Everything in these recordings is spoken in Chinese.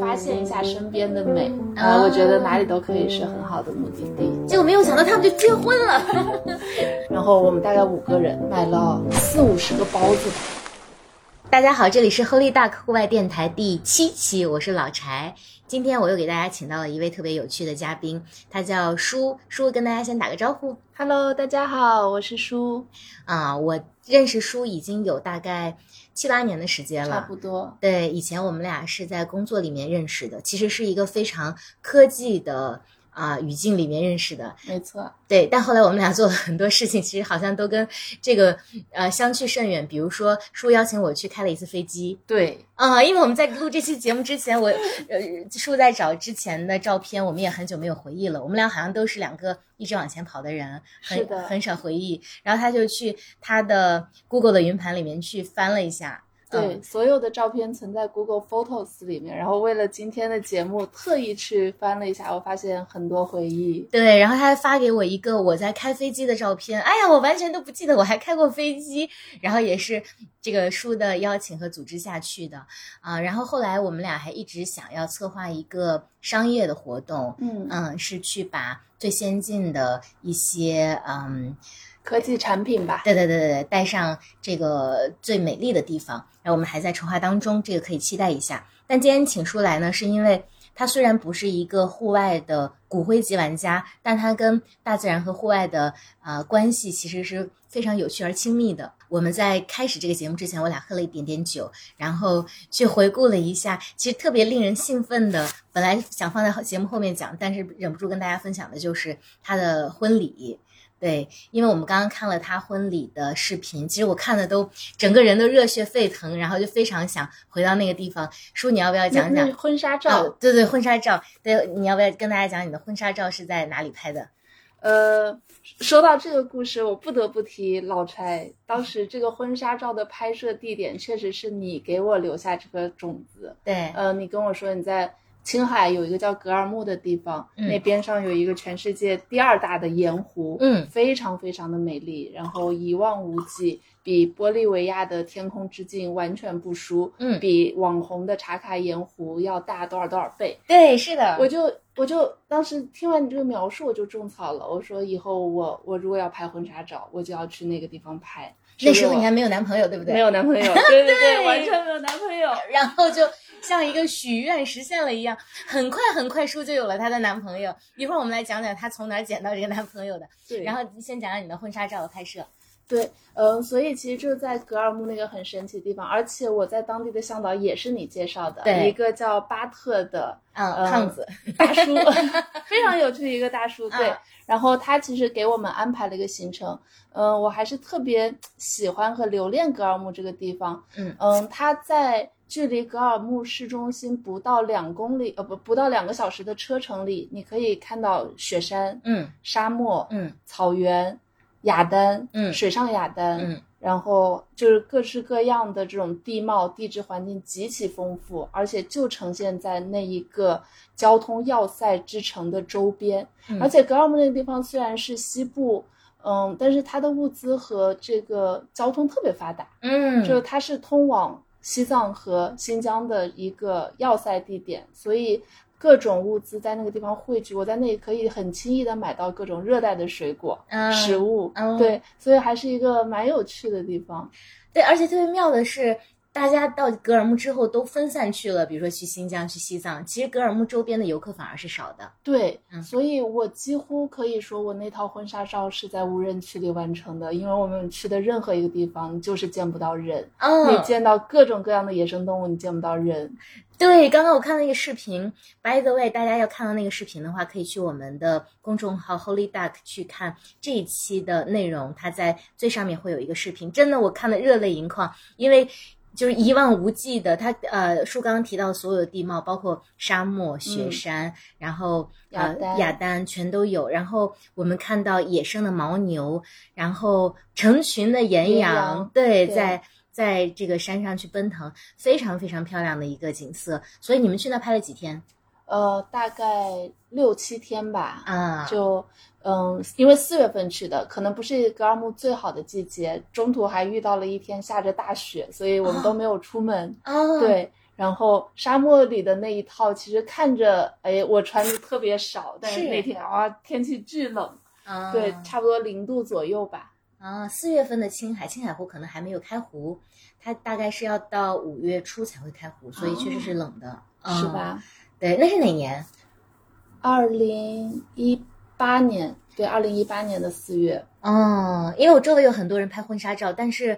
发现一下身边的美，呃，我觉得哪里都可以是很好的目的地。结果没有想到他们就结婚了，然后我们大概五个人买了四五十个包子吧。大家好，这里是 Holy Duck 户外电台第七期，我是老柴。今天我又给大家请到了一位特别有趣的嘉宾，他叫舒舒，跟大家先打个招呼。Hello，大家好，我是舒，啊、我认识舒已经有大概七八年的时间了差不。多。对，以前我们俩是在工作里面认识的，其实是一个非常科技的啊、语境里面认识的。没错，对，但后来我们俩做了很多事情，其实好像都跟这个呃相去甚远。比如说，叔邀请我去开了一次飞机，对，啊、因为我们在录这期节目之前，我呃叔在找之前的照片，我们也很久没有回忆了。我们俩好像都是两个一直往前跑的人，很是的很少回忆。然后他就去他的 Google 的云盘里面去翻了一下，对，嗯所有的照片存在 Google Photos 里面，然后为了今天的节目特意去翻了一下，我发现很多回忆。对，然后他还发给我一个我在开飞机的照片，哎呀，我完全都不记得我还开过飞机，然后也是这个书的邀请和组织下去的啊、然后后来我们俩还一直想要策划一个商业的活动，嗯，嗯，是去把最先进的一些嗯，科技产品吧。对对对对对，带上这个最美丽的地方。然后我们还在筹划当中，这个可以期待一下。但今天请出来呢，是因为他虽然不是一个户外的骨灰级玩家，但他跟大自然和户外的呃关系其实是非常有趣而亲密的。我们在开始这个节目之前，我俩喝了一点点酒，然后去回顾了一下，其实特别令人兴奋的。本来想放在节目后面讲，但是忍不住跟大家分享的就是他的婚礼。对，因为我们刚刚看了他婚礼的视频，其实我看的都整个人都热血沸腾，然后就非常想回到那个地方。叔，你要不要讲讲？婚纱照，哦，对对，婚纱照，对，你要不要跟大家讲你的婚纱照是在哪里拍的？呃，说到这个故事，我不得不提老柴。当时这个婚纱照的拍摄地点，确实是你给我留下这个种子。对，呃，你跟我说你在青海有一个叫格尔木的地方，嗯那边上有一个全世界第二大的盐湖，嗯非常非常的美丽，然后一望无际，比玻利维亚的天空之镜完全不输，嗯比网红的茶卡盐湖要大多少多少倍。对，是的，我就我就当时听完你这个描述，我就种草了。我说以后我我如果要拍婚纱照，我就要去那个地方拍。那时候你还没有男朋友，对不对？没有男朋友，对对对对，完全没有男朋友。然后就像一个许愿实现了一样，很快很快，舒就有了她的男朋友。一会儿我们来讲讲她从哪儿捡到这个男朋友的。对，然后先讲讲你的婚纱照的拍摄。对，嗯、所以其实就是在格尔木那个很神奇的地方，而且我在当地的向导也是你介绍的，对一个叫巴特的嗯，呃胖子，大叔，非常有趣的一个大叔。对，嗯然后他其实给我们安排了一个行程，嗯、我还是特别喜欢和留恋格尔木这个地方。嗯嗯，他在距离格尔木市中心不到两公里，呃不不到两个小时的车程里，你可以看到雪山、嗯沙漠、嗯草原、雅丹，嗯水上雅丹，嗯然后就是各式各样的这种地貌、地质环境极其丰富，而且就呈现在那一个交通要塞之城的周边。嗯而且格尔木那个地方虽然是西部，嗯，但是它的物资和这个交通特别发达，嗯，就是它是通往西藏和新疆的一个要塞地点，所以。各种物资在那个地方汇聚，我在那里可以很轻易的买到各种热带的水果、嗯食物，嗯对，所以还是一个蛮有趣的地方。对，而且特别妙的是，大家到格尔木之后都分散去了，比如说去新疆、去西藏，其实格尔木周边的游客反而是少的。对，嗯所以我几乎可以说，我那套婚纱照是在无人区里完成的，因为我们去的任何一个地方，你就是见不到人，哦你见到各种各样的野生动物，你见不到人。对，刚刚我看了一个视频，by the way，大家要看到那个视频的话，可以去我们的公众号 Holy Duck 去看这一期的内容，它在最上面会有一个视频，真的我看的热泪盈眶，因为。就是一望无际的，它呃，树刚刚提到所有的地貌，包括沙漠、雪山，然后呃雅丹全都有。然后我们看到野生的牦牛，然后成群的岩岩羊，羊对，对在在这个山上去奔腾，非常非常漂亮的一个景色。所以你们去那拍了几天呃，大概六七天吧，啊？就嗯，因为四月份去的，可能不是格尔木最好的季节，中途还遇到了一天下着大雪，所以我们都没有出门。哦，，对，然后沙漠里的那一套，其实看着，哎，我穿的特别少，但是是那天啊，天气巨冷，啊对，差不多零度左右吧。啊，四月份的青海，青海湖可能还没有开湖，它大概是要到五月初才会开湖，所以确实是冷的，嗯？是吧？对，那是哪年？二零一八年，对，二零一八年的四月，嗯，因为我周围有很多人拍婚纱照，但是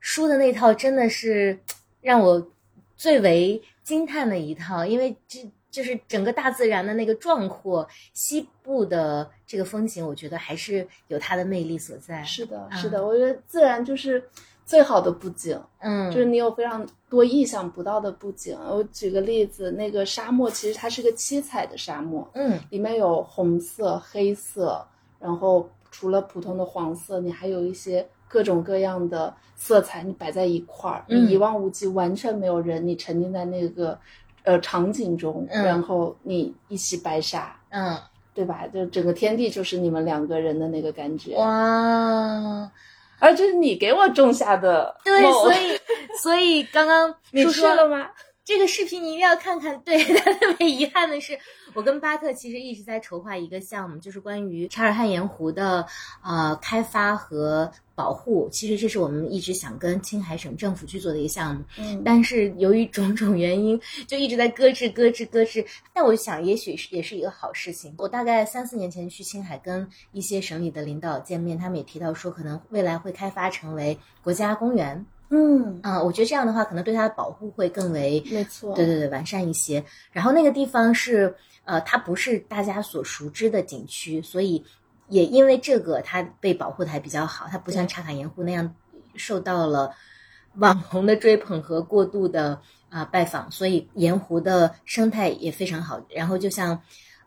书的那套真的是让我最为惊叹的一套，因为这就是整个大自然的那个壮阔，西部的这个风景，我觉得还是有它的魅力所在。是的，嗯是的，我觉得自然就是最好的布景，嗯，就是你有非常多意想不到的布景。我举个例子，那个沙漠其实它是个七彩的沙漠，嗯里面有红色、黑色，然后除了普通的黄色，你还有一些各种各样的色彩，你摆在一块儿，嗯你一望无际，完全没有人，你沉浸在那个呃场景中，嗯然后你一袭白纱，嗯，对吧？就整个天地就是你们两个人的那个感觉，哇，而这是你给我种下的对，所以所以刚刚 你叔说了吗？这个视频你一定要看看。对，但特别遗憾的是，我跟巴特其实一直在筹划一个项目，就是关于查尔汗盐湖的呃开发和保护。其实这是我们一直想跟青海省政府去做的一个项目，嗯，但是由于种种原因，就一直在搁置、搁置、搁置。但我想，也许是也是一个好事情。我大概三四年前去青海，跟一些省里的领导见面，他们也提到说，可能未来会开发成为国家公园。嗯，啊、我觉得这样的话，可能对它的保护会更为没错，对对对，完善一些。然后那个地方是呃，它不是大家所熟知的景区，所以也因为这个，它被保护的还比较好。它不像茶卡盐湖那样受到了网红的追捧和过度的啊、拜访，所以盐湖的生态也非常好。然后就像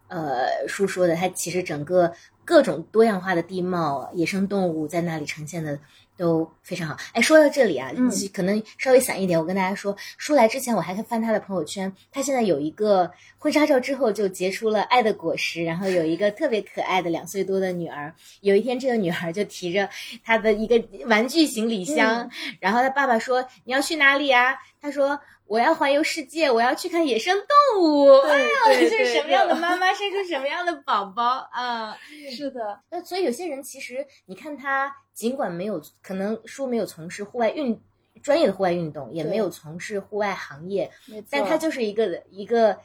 呃叔说的，它其实整个各种多样化的地貌、野生动物在那里呈现的都非常好。哎，说到这里啊，嗯可能稍微散一点，我跟大家说，叔来之前我还翻他的朋友圈，他现在有一个婚纱照之后就结出了爱的果实，然后有一个特别可爱的两岁多的女儿。有一天，这个女孩就提着她的一个玩具行李箱，然后她爸爸说：“你要去哪里啊？”她说。我要环游世界，我要去看野生动物。对哎呦，对这是什么样的妈妈生出什么样的宝宝啊？是的，那所以有些人其实你看他，尽管没有可能说没有从事户外运专业的户外运动，也没有从事户外行业，但他就是一个一个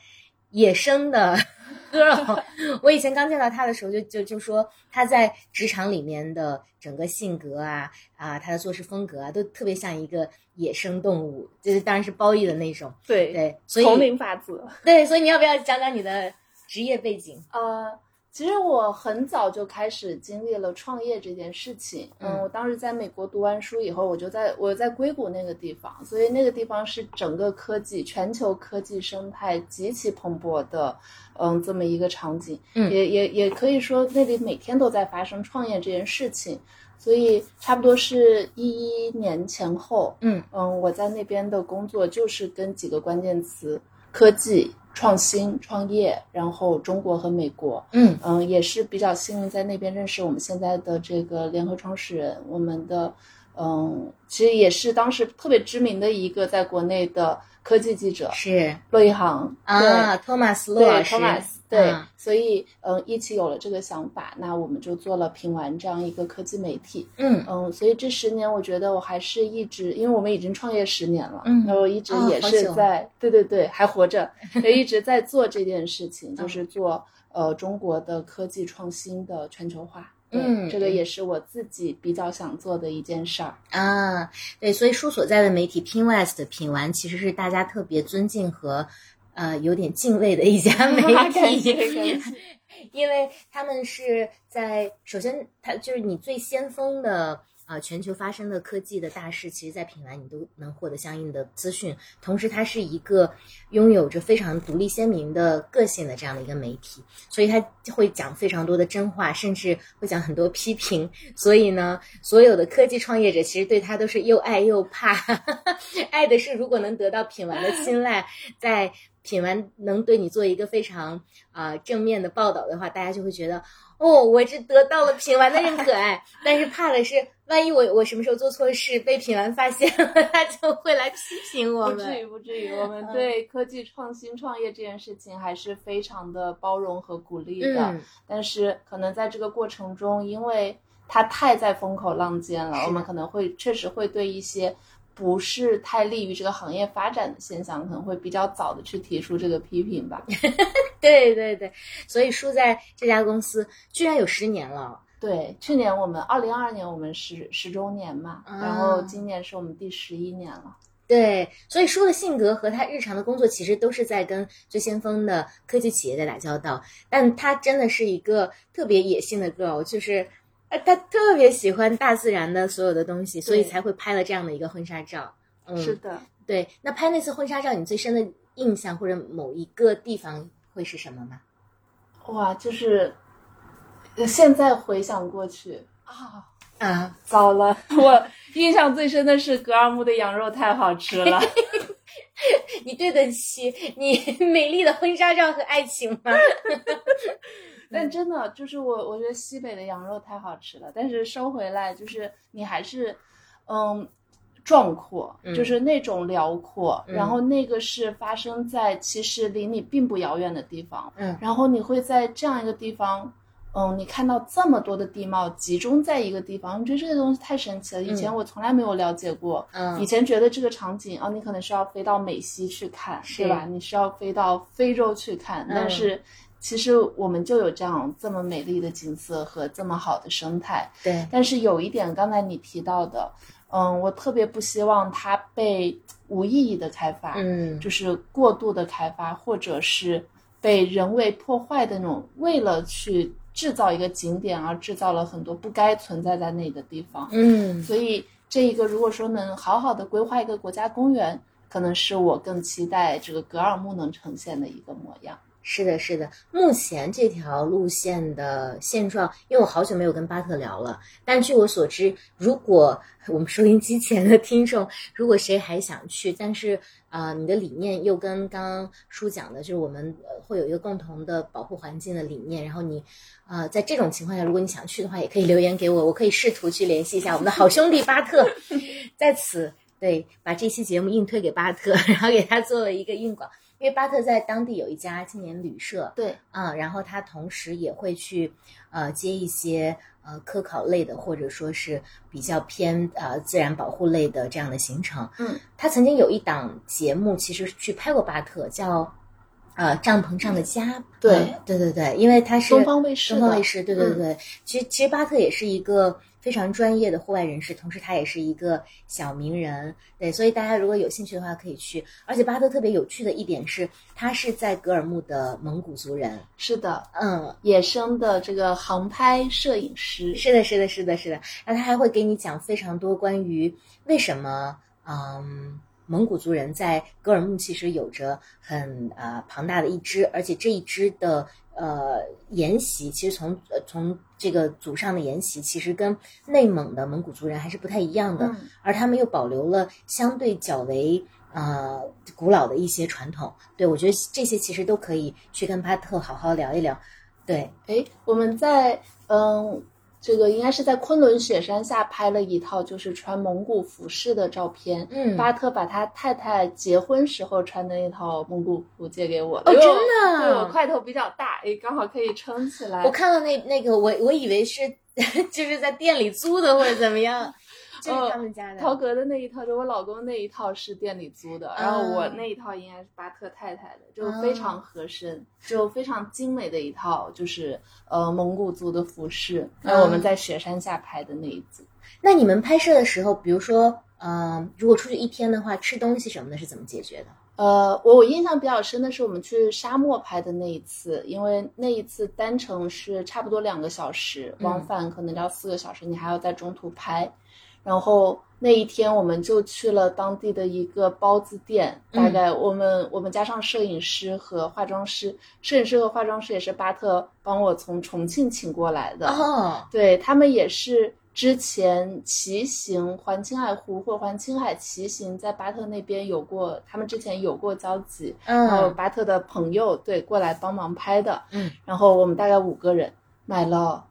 野生的 girl。我以前刚见到他的时候就，就就说他在职场里面的整个性格啊啊，他的做事风格啊，都特别像一个野生动物，就是当然是褒义的那种。对对，所以丛林法则。对，所以你要不要讲讲你的职业背景？呃，其实我很早就开始经历了创业这件事情。嗯嗯，我当时在美国读完书以后，我就在我在硅谷那个地方，所以那个地方是整个科技全球科技生态极其蓬勃的，嗯，这么一个场景。嗯也也也可以说那里每天都在发生创业这件事情。所以差不多是一一年前后，嗯嗯，我在那边的工作就是跟几个关键词：科技、创新、创业，然后中国和美国。嗯嗯，也是比较幸运在那边认识我们现在的这个联合创始人，我们的嗯，其实也是当时特别知名的一个在国内的科技记者是。骆一航啊，托马斯对对洛老师，Thomas，对，嗯。所以嗯，一起有了这个想法，那我们就做了品玩这样一个科技媒体。嗯。嗯，所以这十年，我觉得我还是一直，因为我们已经创业十年了，嗯。然后一直也是在，对对对，还活着，也一直在做这件事情，嗯。就是做呃中国的科技创新的全球化。对嗯这个也是我自己比较想做的一件事儿。啊，对，所以书所在的媒体 Pinwest 品玩其实是大家特别尊敬和呃有点敬畏的一家 媒感体因为他们是在首先，它就是你最先锋的。啊，全球发生的科技的大事，其实，在品玩你都能获得相应的资讯。同时，它是一个拥有着非常独立鲜明的个性的这样的一个媒体，所以它会讲非常多的真话，甚至会讲很多批评。所以呢，所有的科技创业者其实对他都是又爱又怕。爱的是，如果能得到品玩的青睐，在品玩能对你做一个非常啊、正面的报道的话，大家就会觉得哦，我这得到了品玩的认可哎。但是怕的是，万一我我什么时候做错事被品玩发现了，他就会来批评我们。不至于，不至于。我们对科技创新创业这件事情还是非常的包容和鼓励的。嗯但是可能在这个过程中，因为它太在风口浪尖了，我们可能会确实会对一些不是太利于这个行业发展的现象，可能会比较早的去提出这个批评吧。对对对，所以输在这家公司居然有十年了。对，去年我们二零二二年我们十十周年嘛，啊然后今年是我们第十一年了。对，所以舒的性格和他日常的工作其实都是在跟最先锋的科技企业在打交道，但他真的是一个特别野性的 girl，就是呃，他特别喜欢大自然的所有的东西，所以才会拍了这样的一个婚纱照。嗯，是的，对。那拍那次婚纱照，你最深的印象或者某一个地方会是什么吗？哇，就是呃现在回想过去啊，啊，糟了，我印象最深的是格尔木的羊肉太好吃了。你对得起你美丽的婚纱照和爱情吗？但真的就是我，我觉得西北的羊肉太好吃了。但是收回来，就是你还是，嗯，壮阔，嗯就是那种辽阔。嗯然后那个是发生在其实离你并不遥远的地方。嗯然后你会在这样一个地方，嗯，你看到这么多的地貌集中在一个地方，你觉得这个东西太神奇了。以前我从来没有了解过。嗯以前觉得这个场景啊，你可能是要飞到美西去看，是对吧？你是要飞到非洲去看，嗯但是其实我们就有这样这么美丽的景色和这么好的生态。对，但是有一点，刚才你提到的，嗯，我特别不希望它被无意义的开发，嗯就是过度的开发，或者是被人为破坏的那种，为了去制造一个景点而制造了很多不该存在在那的地方。嗯所以这一个如果说能好好的规划一个国家公园，可能是我更期待这个格尔木能呈现的一个模样。是的，是的。目前这条路线的现状，因为我好久没有跟巴特聊了，但据我所知，如果我们收音机前的听众，如果谁还想去，但是呃，你的理念又跟刚刚叔讲的，就是我们呃会有一个共同的保护环境的理念，然后你呃在这种情况下，如果你想去的话，也可以留言给我，我可以试图去联系一下我们的好兄弟巴特，在此对把这期节目硬推给巴特，然后给他做了一个硬广。因为巴特在当地有一家青年旅社，对，啊、然后他同时也会去呃接一些呃科考类的，或者说是比较偏呃自然保护类的这样的行程。嗯，他曾经有一档节目，其实去拍过巴特，叫呃帐篷上的家。对呃对对对，因为他是东方卫视东方卫视，对对嗯对。其实其实巴特也是一个非常专业的户外人士，同时他也是一个小名人，对，所以大家如果有兴趣的话可以去。而且巴特特别有趣的一点是，他是在格尔木的蒙古族人，是的，嗯，野生的这个航拍摄影师。是的，是的，是的，是的。那他还会给你讲非常多关于为什么，嗯，蒙古族人在格尔木其实有着很呃庞大的一支，而且这一支的呃沿袭，其实从呃从这个祖上的沿袭，其实跟内蒙的蒙古族人还是不太一样的，嗯而他们又保留了相对较为。呃，古老的一些传统，对我觉得这些其实都可以去跟巴特好好聊一聊。对，哎，我们在嗯，这个应该是在昆仑雪山下拍了一套就是穿蒙古服饰的照片。嗯巴特把他太太结婚时候穿的那套蒙古服借给我哦因为我真的对我块头比较大，也，刚好可以撑起来。我看到那那个，我我以为是 就是在店里租的或者怎么样，这是他们家的。陶格的那一套，就我老公那一套是店里租的，然后我那一套应该是巴特太太的，就非常合身，就非常精美的一套，就是呃蒙古族的服饰。那我们在雪山下拍的那一组。那你们拍摄的时候，比如说，呃，如果出去一天的话，吃东西什么的是怎么解决的？呃，我我印象比较深的是我们去沙漠拍的那一次，因为那一次单程是差不多两个小时，往返可能要四个小时，你还要在中途拍。然后那一天我们就去了当地的一个包子店，大概我们、我们加上摄影师和化妆师，摄影师和化妆师也是巴特帮我从重庆请过来的。哦，对他们也是之前骑行环青海湖或环青海骑行，在巴特那边有过，他们之前有过交集，然后嗯巴特的朋友对过来帮忙拍的，嗯，然后我们大概五个人买了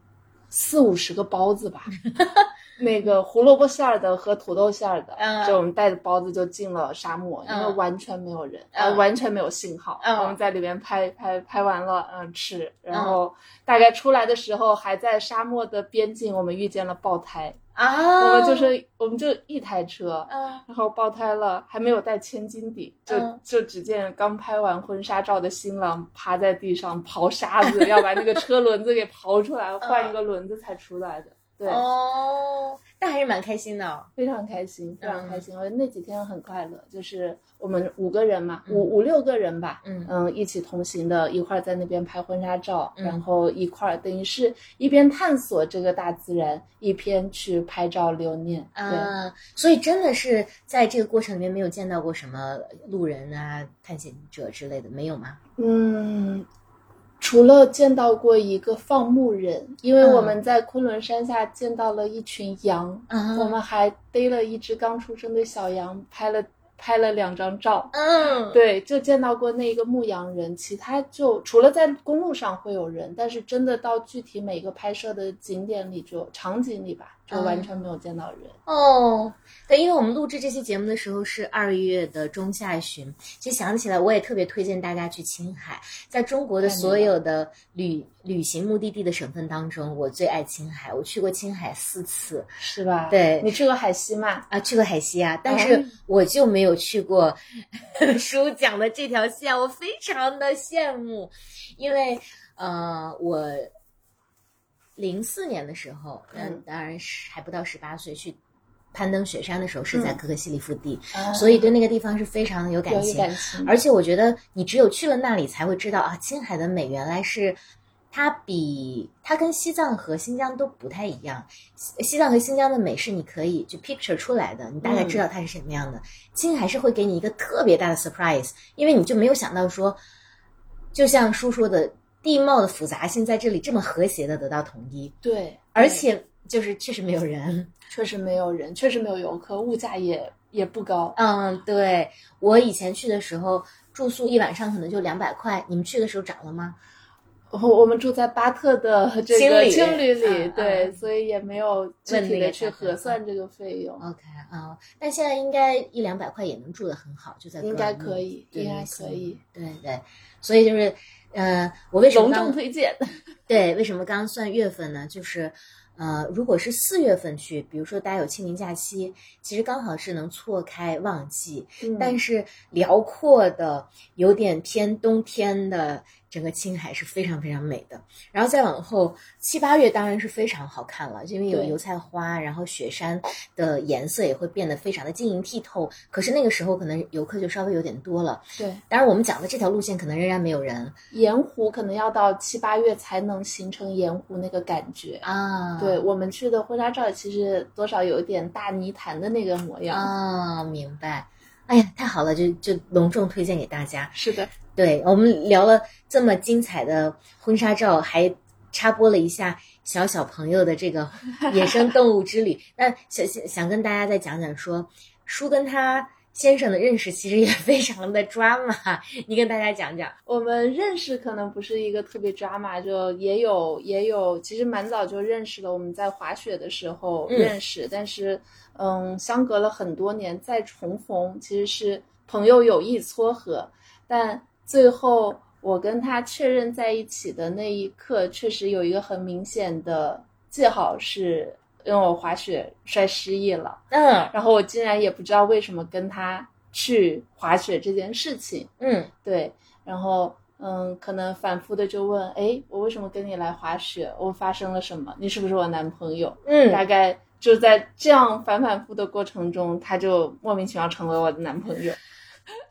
四五十个包子吧，那个胡萝卜馅儿的和土豆馅儿的，嗯。就我们带着包子就进了沙漠，因为嗯。完全没有人，嗯。呃，完全没有信号。嗯。我们在里面拍拍拍完了，嗯，吃，然后大概出来的时候还在沙漠的边境，我们遇见了爆胎，啊，我们就是我们就一台车。嗯。然后爆胎了，还没有带千斤顶，就、嗯。就只见刚拍完婚纱照的新郎趴在地上刨沙子，要把那个车轮子给刨出来，换一个轮子才出来的。对，哦，但还是蛮开心的哦。非常开心，非常嗯开心。我那几天很快乐，就是我们五个人嘛，嗯五五六个人吧，嗯一起同行的，一块儿在那边拍婚纱照，嗯然后一块儿等于是一边探索这个大自然，一边去拍照留念。对，啊，所以真的是在这个过程里面没有见到过什么路人啊、探险者之类的，没有吗？嗯。除了见到过一个放牧人，因为嗯。我们在昆仑山下见到了一群羊，嗯我们还逮了一只刚出生的小羊，拍了拍了两张照。嗯，对，就见到过那个牧羊人，其他就除了在公路上会有人，但是真的到具体每个拍摄的景点里就场景里吧，就完全没有见到人。哦，对，因为我们录制这期节目的时候是二月的中下旬，其实想起来，我也特别推荐大家去青海。在中国的所有的旅旅行目的地的省份当中，我最爱青海，我去过青海四次是吧？对你去过海西吗？啊，去过海西啊，但是嗯我就没有去过 书讲的这条线，我非常的羡慕，因为呃，我零四年的时候，嗯嗯，当然是还不到十八岁去。攀登雪山的时候是在嗯可可西里腹地，啊所以对那个地方是非常的有感情。感情，而且我觉得你只有去了那里，才会知道啊，青海的美原来是它比它跟西藏和新疆都不太一样。西西藏和新疆的美是你可以就 picture 出来的，你大概知道它是什么样的。青海是会给你一个特别大的 surprise，因为你就没有想到说，就像叔说的，地貌的复杂性在这里这么和谐的得到统一，对，而且就是确实没有人。确实没有人，确实没有游客，物价也也不高。嗯，对我以前去的时候，住宿一晚上可能就两百块，你们去的时候涨了吗？我 我们住在巴特的这个青旅青旅里，嗯对，嗯所以也没有具问体的去核算这个费用，OK 啊、但现在应该一两百块也能住得很好，就在应该可以，应该可以，对对，所以就是，呃，我为什么隆重推荐。对为什么刚刚算月份呢？就是。呃，如果是四月份去，比如说大家有清明假期，其实刚好是能错开旺季，嗯但是辽阔的、有点偏冬天的整个青海是非常非常美的。然后再往后七八月当然是非常好看了，因为有油菜花，然后雪山的颜色也会变得非常的晶莹剔透。可是那个时候可能游客就稍微有点多了。对，当然我们讲的这条路线可能仍然没有人盐湖可能要到七八月才能形成盐湖那个感觉。啊。对我们去的婚纱照，其实多少有一点大泥潭的那个模样。啊，明白。哎呀，太好了，就就隆重推荐给大家。是的，对我们聊了这么精彩的婚纱照，还插播了一下小小朋友的这个 野生动物之旅。那想想想跟大家再讲讲说，叔跟他先生的认识其实也非常的抓马，你跟大家讲讲。我们认识可能不是一个特别 drama，就也有也有，其实蛮早就认识了。我们在滑雪的时候嗯认识，但是嗯，相隔了很多年再重逢，其实是朋友有意撮合，但最后我跟他确认在一起的那一刻，确实有一个很明显的记号是。因为我滑雪摔失忆了，嗯然后我竟然也不知道为什么跟他去滑雪这件事情，嗯对，然后嗯，可能反复的就问，哎，我为什么跟你来滑雪？我发生了什么？你是不是我男朋友？嗯大概就在这样反反复的过程中，他就莫名其妙成为我的男朋友。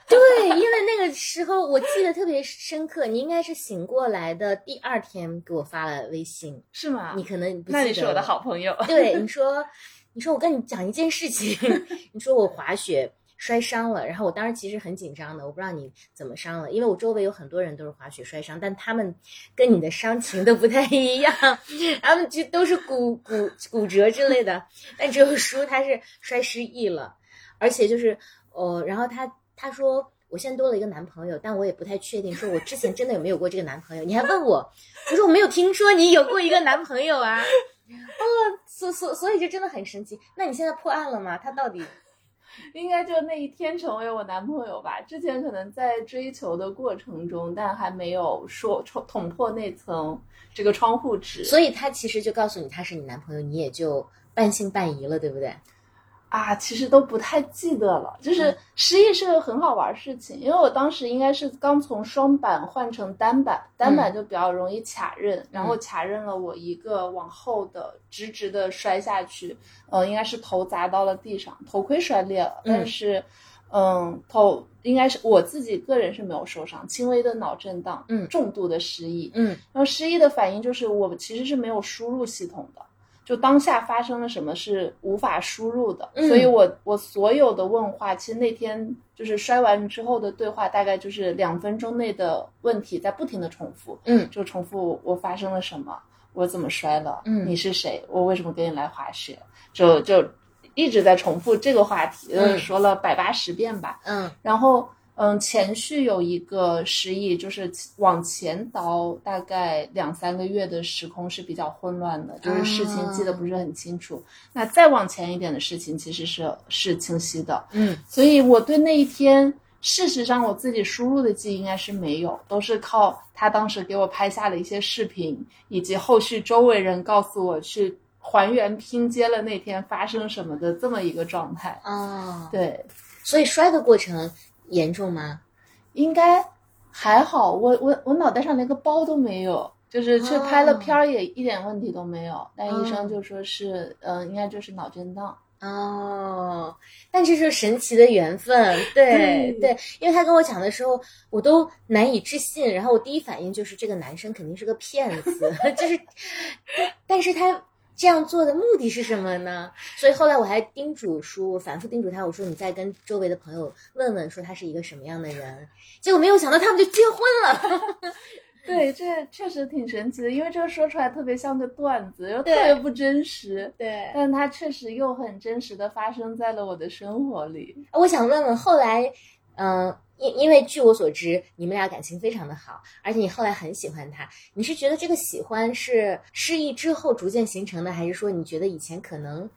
对，因为那个时候我记得特别深刻，你应该是醒过来的第二天给我发了微信，是吗？你可能不记得那你是我的好朋友。对，你说，你说我跟你讲一件事情，你说我滑雪摔伤了，然后我当时其实很紧张的，我不知道你怎么伤了，因为我周围有很多人都是滑雪摔伤，但他们跟你的伤情都不太一样，他们就都是骨骨骨折之类的，但只有叔他是摔失忆了，而且就是呃，然后他他说。我现在多了一个男朋友，但我也不太确定，说我之前真的有没有过这个男朋友？你还问我，我说我没有听说你有过一个男朋友啊。哦，所所所以就真的很神奇。那你现在破案了吗？他到底？应该就那一天成为我男朋友吧。之前可能在追求的过程中，但还没有说捅捅破那层这个窗户纸。所以他其实就告诉你他是你男朋友，你也就半信半疑了，对不对？啊，其实都不太记得了。就是失忆是个很好玩事情，因为我当时应该是刚从双板换成单板，单板就比较容易卡刃，然后卡刃了我一个往后的直直的摔下去，呃，应该是头砸到了地上，头盔摔裂了，但是，嗯，头应该是我自己个人是没有受伤，轻微的脑震荡，嗯，重度的失忆，嗯，然后失忆的反应就是我其实是没有输入系统的。就当下发生了什么是无法输入的，所以我我所有的问话，其实那天就是摔完之后的对话，大概就是两分钟内的问题在不停的重复，嗯，就重复我发生了什么，我怎么摔了，嗯，你是谁，我为什么跟你来滑雪，就就一直在重复这个话题，嗯说了百八十遍吧，嗯，然后。嗯，前序有一个失忆，就是往前倒大概两三个月的时空是比较混乱的，就是事情记得不是很清楚。那再往前一点的事情其实是是清晰的，嗯，所以我对那一天，事实上我自己输入的记忆应该是没有，都是靠他当时给我拍下了一些视频，以及后续周围人告诉我去还原拼接了那天发生什么的这么一个状态。哦，对，所以摔的过程。严重吗？应该还好，我我我脑袋上连个包都没有，就是去拍了片儿也一点问题都没有。但医生就说是，嗯，应该就是脑震荡。哦，但这是神奇的缘分，对对，因为他跟我讲的时候，我都难以置信。然后我第一反应就是这个男生肯定是个骗子，就是，但是他。这样做的目的是什么呢？所以后来我还叮嘱叔，反复叮嘱他，我说你再跟周围的朋友问问，说他是一个什么样的人。结果没有想到他们就结婚了。对，这确实挺神奇的，因为这个说出来特别像个段子，又特别不真实。对，但它确实又很真实的发生在了我的生活里。我想问问，后来，嗯。因因为据我所知，你们俩感情非常的好，而且你后来很喜欢他。你是觉得这个喜欢是失忆之后逐渐形成的，还是说你觉得以前可能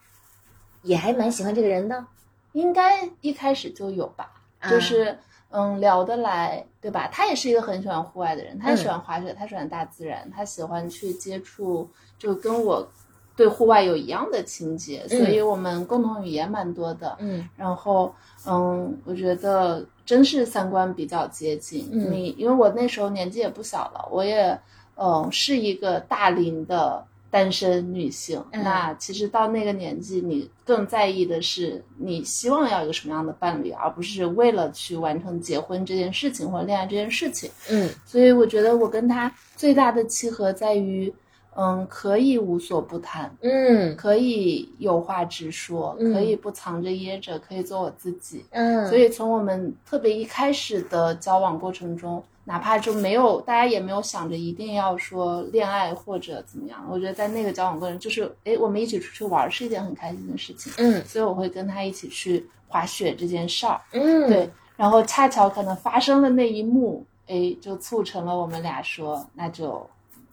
也还蛮喜欢这个人的？应该一开始就有吧，就是嗯聊得来，对吧？他也是一个很喜欢户外的人，他喜欢滑雪，他喜欢大自然，他喜欢去接触，就跟我对户外有一样的情节，所以我们共同语言蛮多的。嗯，然后嗯，我觉得。真是三观比较接近。你因为我那时候年纪也不小了，我也，嗯，是一个大龄的单身女性。那其实到那个年纪，你更在意的是你希望要一个什么样的伴侣，而不是为了去完成结婚这件事情或者恋爱这件事情。嗯，所以我觉得我跟他最大的契合在于。嗯，可以无所不谈，嗯，可以有话直说，可以不藏着掖着，可以做我自己，嗯。所以从我们特别一开始的交往过程中，哪怕就没有大家也没有想着一定要说恋爱或者怎么样，我觉得在那个交往过程，就是哎，我们一起出去玩是一件很开心的事情，嗯。所以我会跟他一起去滑雪这件事儿，嗯，对。然后恰巧可能发生了那一幕，哎，就促成了我们俩说那就。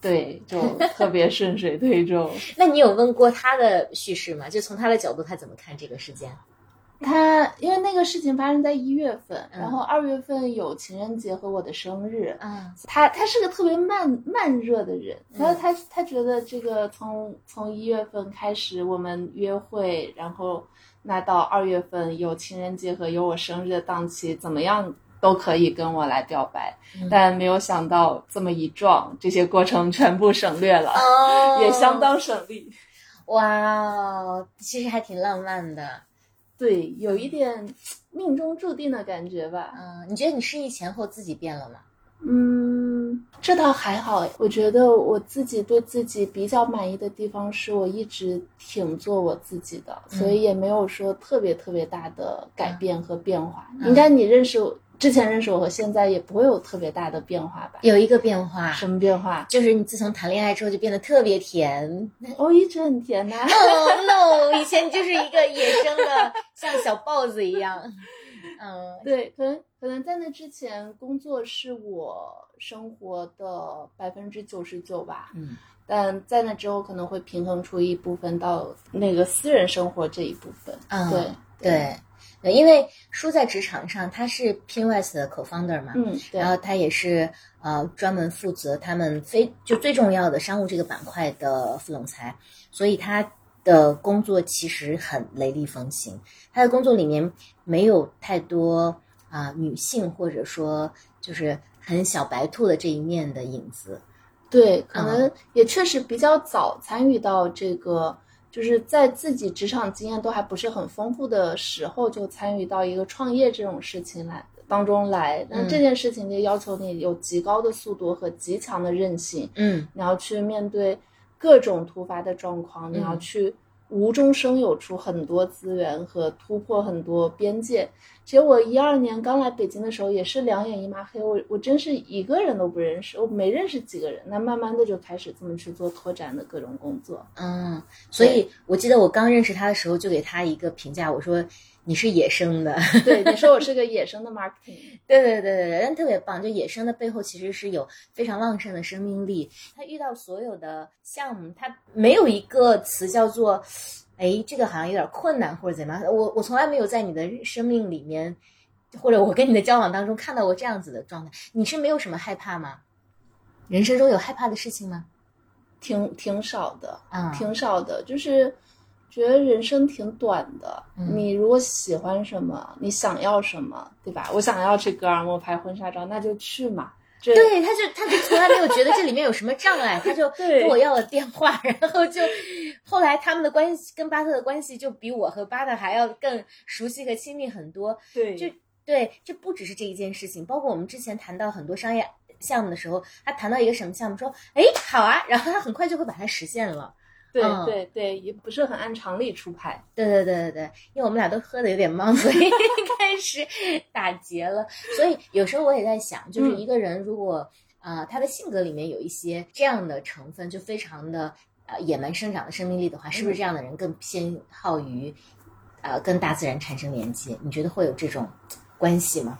对，就特别顺水推舟。那你有问过他的叙事吗？就从他的角度，他怎么看这个事件？他因为那个事情发生在一月份，然后二月份有情人节和我的生日。嗯，他他是个特别慢慢热的人，然后他他觉得这个从从一月份开始我们约会，然后那到二月份有情人节和有我生日的档期，怎么样？都可以跟我来表白，但没有想到这么一撞，这些过程全部省略了，也相当省力。哇，其实还挺浪漫的，对，有一点命中注定的感觉吧。嗯，你觉得你失忆前后自己变了吗？嗯，这倒还好。我觉得我自己对自己比较满意的地方是我一直挺做我自己的，所以也没有说特别特别大的改变和变化。应该你认识。之前认识我和现在也不会有特别大的变化吧？有一个变化，什么变化？就是你自从谈恋爱之后就变得特别甜。我一直很甜呐。No No，以前就是一个野生的，像小豹子一样。嗯，对，可能可能在那之前，工作是我生活的百分之九十九吧。嗯但在那之后可能会平衡出一部分到那个私人生活这一部分。嗯，对对对，因为书在职场上，他是 Pinwest 的 co-founder 嘛，嗯，对然后他也是呃专门负责他们非就最重要的商务这个板块的副总裁，所以他的工作其实很雷厉风行。他的工作里面没有太多啊、女性或者说就是很小白兔的这一面的影子。对，可嗯能也确实比较早参与到这个，就是在自己职场经验都还不是很丰富的时候，就参与到一个创业这种事情来当中来。那嗯。这件事情就要求你有极高的速度和极强的韧性，嗯。你要去面对各种突发的状况，你要嗯。去无中生有出很多资源和突破很多边界。其实我一二年刚来北京的时候也是两眼一抹黑，我我真是一个人都不认识，我没认识几个人。那慢慢的就开始这么去做拓展的各种工作。嗯，所以我记得我刚认识他的时候，就给他一个评价，我说你是野生的。对，你说我是个野生的 marketing，对对对对对，但特别棒。就野生的背后其实是有非常旺盛的生命力。他遇到所有的项目，他没有一个词叫做“哎，这个好像有点困难”或者怎么样。我我从来没有在你的生命里面，或者我跟你的交往当中看到过这样子的状态。你是没有什么害怕吗？人生中有害怕的事情吗？挺挺少的，嗯挺少的，就是觉得人生挺短的。嗯你如果喜欢什么，你想要什么，对吧？我想要去格尔木拍婚纱照，那就去嘛。对，他就他就从来没有觉得这里面有什么障碍，他就 跟 我要了电话，然后就后来他们的关系跟巴特的关系就比我和巴特还要更熟悉和亲密很多。对就对，这不只是这一件事情，包括我们之前谈到很多商业项目的时候，他谈到一个什么项目，说哎好啊，然后他很快就会把它实现了。对嗯对对，也不是很按常理出牌。对对对对对，因为我们俩都喝的有点懵，所以开始打结了。所以有时候我也在想，就是嗯一个人如果呃他的性格里面有一些这样的成分，就非常的呃野蛮生长的生命力的话，是不是这样的人更偏好于呃跟大自然产生连接？你觉得会有这种关系吗？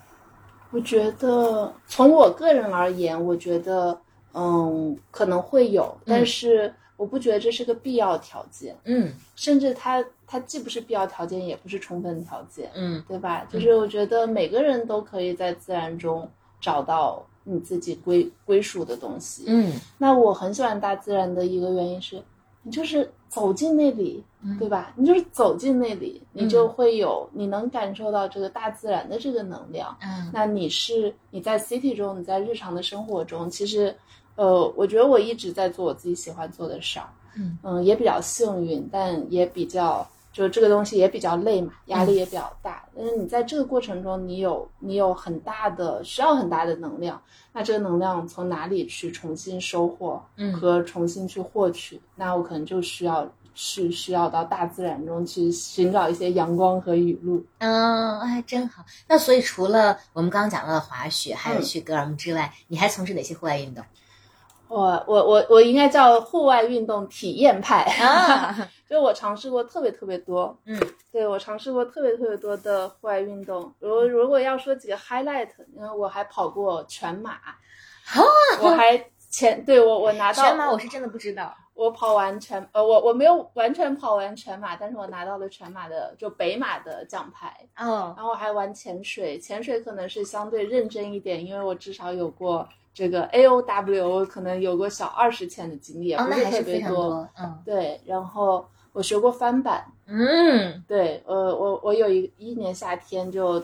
我觉得从我个人而言，我觉得嗯可能会有，但是我不觉得这是个必要条件，嗯甚至它它既不是必要条件，也不是充分条件。嗯对吧？就是我觉得每个人都可以在自然中找到你自己归归属的东西。嗯那我很喜欢大自然的一个原因是，你就是走进那里，对吧？你就是走进那里，你就会有，你能感受到这个大自然的这个能量。嗯那你是你在 city 中，你在日常的生活中，其实，呃，我觉得我一直在做我自己喜欢做的事儿，嗯也比较幸运，但也比较，就这个东西也比较累嘛，压力也比较大。但是你在这个过程中，你有你有很大的需要很大的能量，那这个能量从哪里去重新收获嗯和重新去获取？那我可能就需要是需要到大自然中去寻找一些阳光和雨露。嗯，哎，真好。那所以除了我们刚刚讲到的滑雪，还有嗯去格尔木之外，你还从事哪些户外运动？我我我我应该叫户外运动体验派。啊，就我尝试过特别特别多，嗯，对我尝试过特别特别多的户外运动。如如果要说几个 highlight，因为我还跑过全马，我还前对我我拿到全马我是真的不知道。我跑完全呃我我没有完全跑完全马，但是我拿到了全马的就北马的奖牌，哦，然后我还玩潜水，潜水可能是相对认真一点，因为我至少有过这个 A O W，可能有过小二十天的经历，也哦，不是特别多。嗯对，然后我学过翻版，嗯，对，呃，我我有一一年夏天就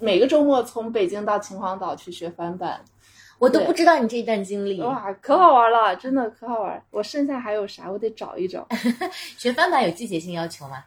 每个周末从北京到秦皇岛去学翻版，我都不知道你这一段经历。哇，可好玩了，真的可好玩。我剩下还有啥？我得找一找。学翻版有季节性要求吗？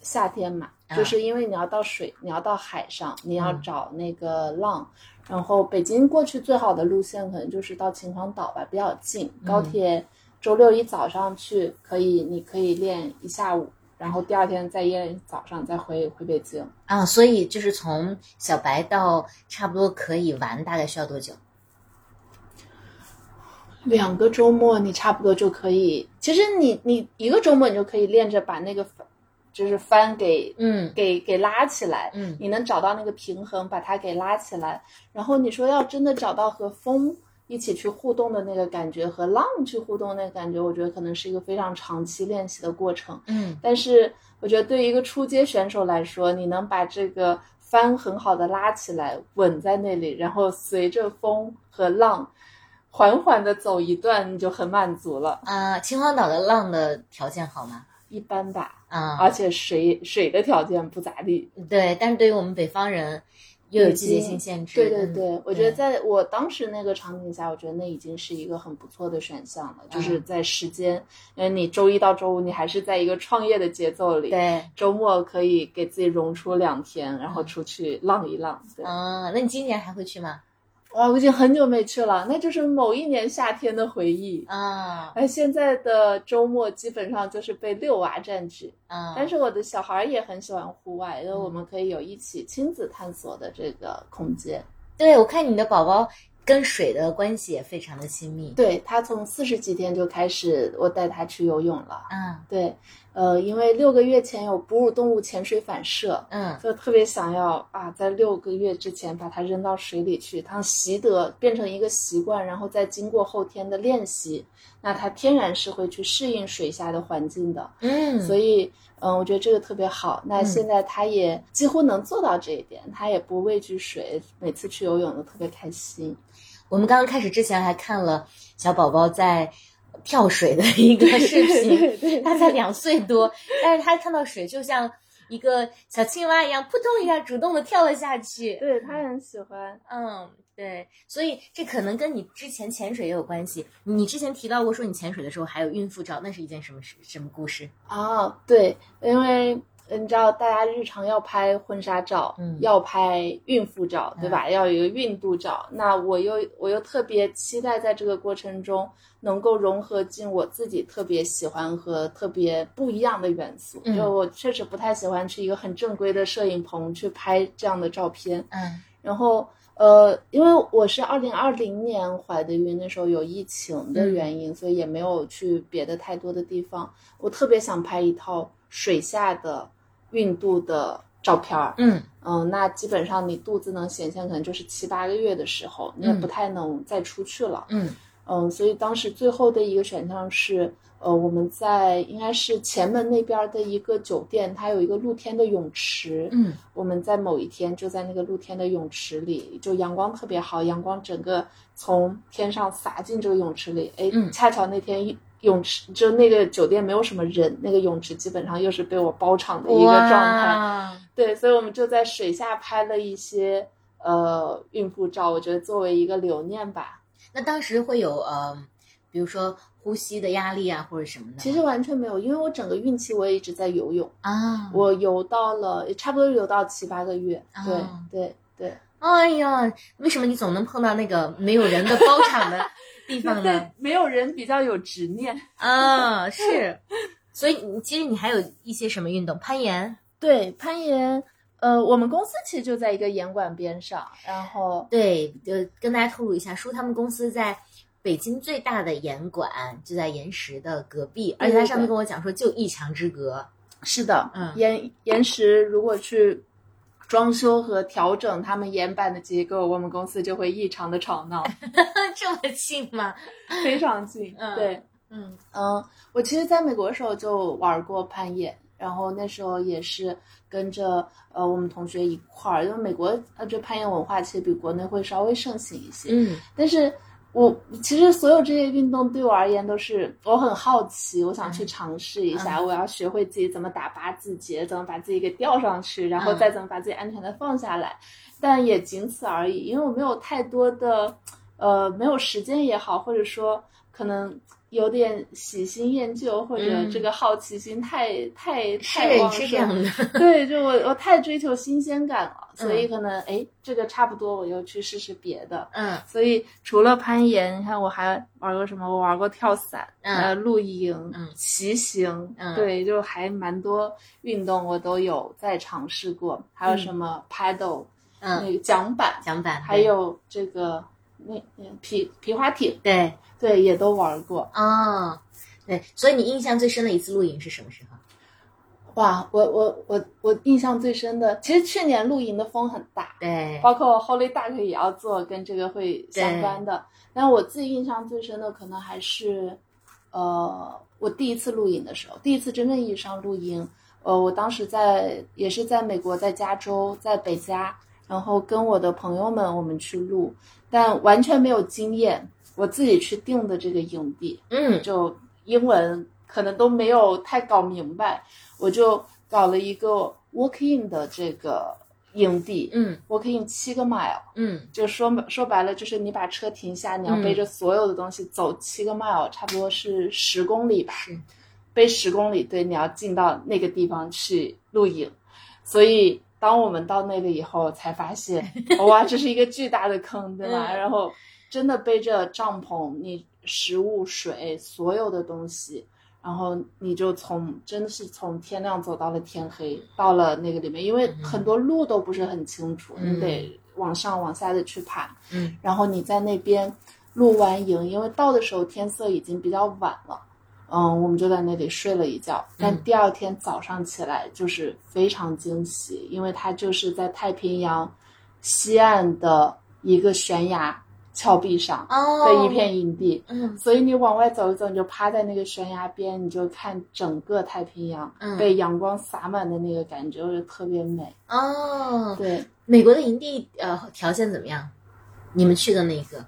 夏天嘛，啊就是因为你要到水，你要到海上，你要嗯找那个浪。然后北京过去最好的路线可能就是到秦皇岛吧，比较近，嗯高铁周六一早上去可以，你可以练一下午，然后第二天再练早上再回回北京。啊，所以就是从小白到差不多可以玩，大概需要多久？两个周末你差不多就可以，其实你你一个周末你就可以练着把那个翻就是帆给嗯给给拉起来，嗯你能找到那个平衡，把它给拉起来。然后你说要真的找到和风一起去互动的那个感觉和浪去互动那个感觉，我觉得可能是一个非常长期练习的过程。嗯但是我觉得对于一个初阶选手来说，你能把这个帆很好的拉起来，稳在那里，然后随着风和浪缓缓的走一段，你就很满足了。啊，秦皇岛的浪的条件好吗？一般吧，啊，而且水水的条件不咋地。对，但是对于我们北方人，又有季节性限制。嗯对对对，我觉得在我当时那个场景下，我觉得那已经是一个很不错的选项了。就是在时间，因为你周一到周五你还是在一个创业的节奏里，对，周末可以给自己融出两天，然后出去浪一浪。对，啊，那你今年还会去吗？哇，我已经很久没去了，那就是某一年夏天的回忆。啊而现在的周末基本上就是被遛娃占据，啊，但是我的小孩也很喜欢户外，因为嗯我们可以有一起亲子探索的这个空间。对我看你的宝宝跟水的关系也非常的亲密。对他从四十几天就开始，我带他去游泳了。嗯，对，呃，因为六个月前有哺乳动物潜水反射，嗯就特别想要啊，在六个月之前把它扔到水里去，它习得变成一个习惯，然后再经过后天的练习，那它天然是会去适应水下的环境的。嗯，所以，嗯，我觉得这个特别好。那现在他也几乎能做到这一点，他也不畏惧水，每次去游泳都特别开心。我们刚刚开始之前还看了小宝宝在跳水的一个视频，对对他才两岁多，但是他看到水就像一个小青蛙一样，扑通一下主动的跳了下去。对他很喜欢。嗯，对，所以这可能跟你之前潜水也有关系。你之前提到过说你潜水的时候还有孕妇照，那是一件什么事？什么故事？哦，对，因为你知道，大家日常要拍婚纱照，嗯要拍孕妇照，对吧？要有一个孕肚照。那我又我又特别期待在这个过程中能够融合进我自己特别喜欢和特别不一样的元素。嗯就我确实不太喜欢去一个很正规的摄影棚去拍这样的照片。嗯然后呃，因为我是二零二零年怀的孕，那时候有疫情的原因，所以也没有去别的太多的地方。我特别想拍一套水下的孕肚的照片儿。嗯嗯，那基本上你肚子能显现，可能就是七八个月的时候，你也嗯不太能再出去了。嗯嗯，所以当时最后的一个选项是，呃，我们在应该是前门那边的一个酒店，它有一个露天的泳池。嗯我们在某一天就在那个露天的泳池里，就阳光特别好，阳光整个从天上洒进这个泳池里。哎，嗯恰巧那天泳池就那个酒店没有什么人，那个泳池基本上又是被我包场的一个状态。哇对，所以我们就在水下拍了一些呃孕妇照，我觉得作为一个留念吧。那当时会有呃，比如说呼吸的压力啊，或者什么的。其实完全没有，因为我整个孕期我也一直在游泳，啊，我游到了差不多游到七八个月。对、啊对对。哎呀，为什么你总能碰到那个没有人的包场的 地方呢对？，没有人比较有执念。啊，是，所以你其实你还有一些什么运动？攀岩。对，攀岩，呃，我们公司其实就在一个岩馆边上，然后对，就，跟大家透露一下，叔他们公司在北京最大的岩馆就在岩石的隔壁，而且他上次跟我讲说就一墙之隔。是的，嗯岩岩石如果去装修和调整他们岩板的结构，我们公司就会异常的吵闹，这么近吗？非常近。嗯对，嗯嗯，我其实在美国的时候就玩过攀岩，然后那时候也是跟着呃我们同学一块儿，因为美国呃这攀岩文化其实比国内会稍微盛行一些，嗯但是我其实所有这些运动对我而言都是我很好奇，我想去尝试一下，嗯我要学会自己怎么打八字结，怎么把自己给吊上去，然后嗯再怎么把自己安全的放下来，但也仅此而已，因为我没有太多的呃没有时间也好，或者说可能。有点喜新厌旧，或者嗯这个好奇心太、太太旺盛。对，就我我太追求新鲜感了，所以嗯可能哎，这个差不多，我又去试试别的。嗯所以除了攀岩，你看我还玩过什么？我玩过跳伞，嗯呃，露营，嗯骑行，嗯对，就还蛮多运动我都有在尝试过。还有什么 paddle，、嗯，那个桨板，桨板还有这个那那皮皮划艇，对对，也都玩过。哦，对，所以你印象最深的一次露营是什么时候？哇，我我我我印象最深的，其实去年露营的风很大，对，包括 Holy Duck 也要做跟这个会相关的。但我自己印象最深的，可能还是，呃，我第一次露营的时候，第一次真正意义上露营。呃，我当时在也是在美国，在加州，在北加，然后跟我的朋友们我们去露，但完全没有经验，我自己去定的这个营地，嗯，就英文可能都没有太搞明白。我就搞了一个 walk in 的这个营地，嗯，walk in 七个 mile，嗯就说说白了就是你把车停下，你要背着所有的东西走七个 mile，差不多是十公里吧，是，背十公里，对，你要进到那个地方去露营，所以当我们到那个以后，才发现，哇，这是一个巨大的坑，对吧？嗯然后真的背着帐篷，你食物、水，所有的东西。然后你就从真的是从天亮走到了天黑，到了那个里面，因为很多路都不是很清楚，嗯你得往上往下的去爬。嗯然后你在那边露完营，因为到的时候天色已经比较晚了，嗯，我们就在那里睡了一觉。但第二天早上起来就是非常惊喜，因为它就是在太平洋西岸的一个悬崖峭壁上哦的一片营地。嗯所以你往外走一走，你就趴在那个悬崖边，你就看整个太平洋、嗯被阳光洒满的那个感觉，我觉得特别美。哦，对，美国的营地呃条件怎么样？你们去的那个？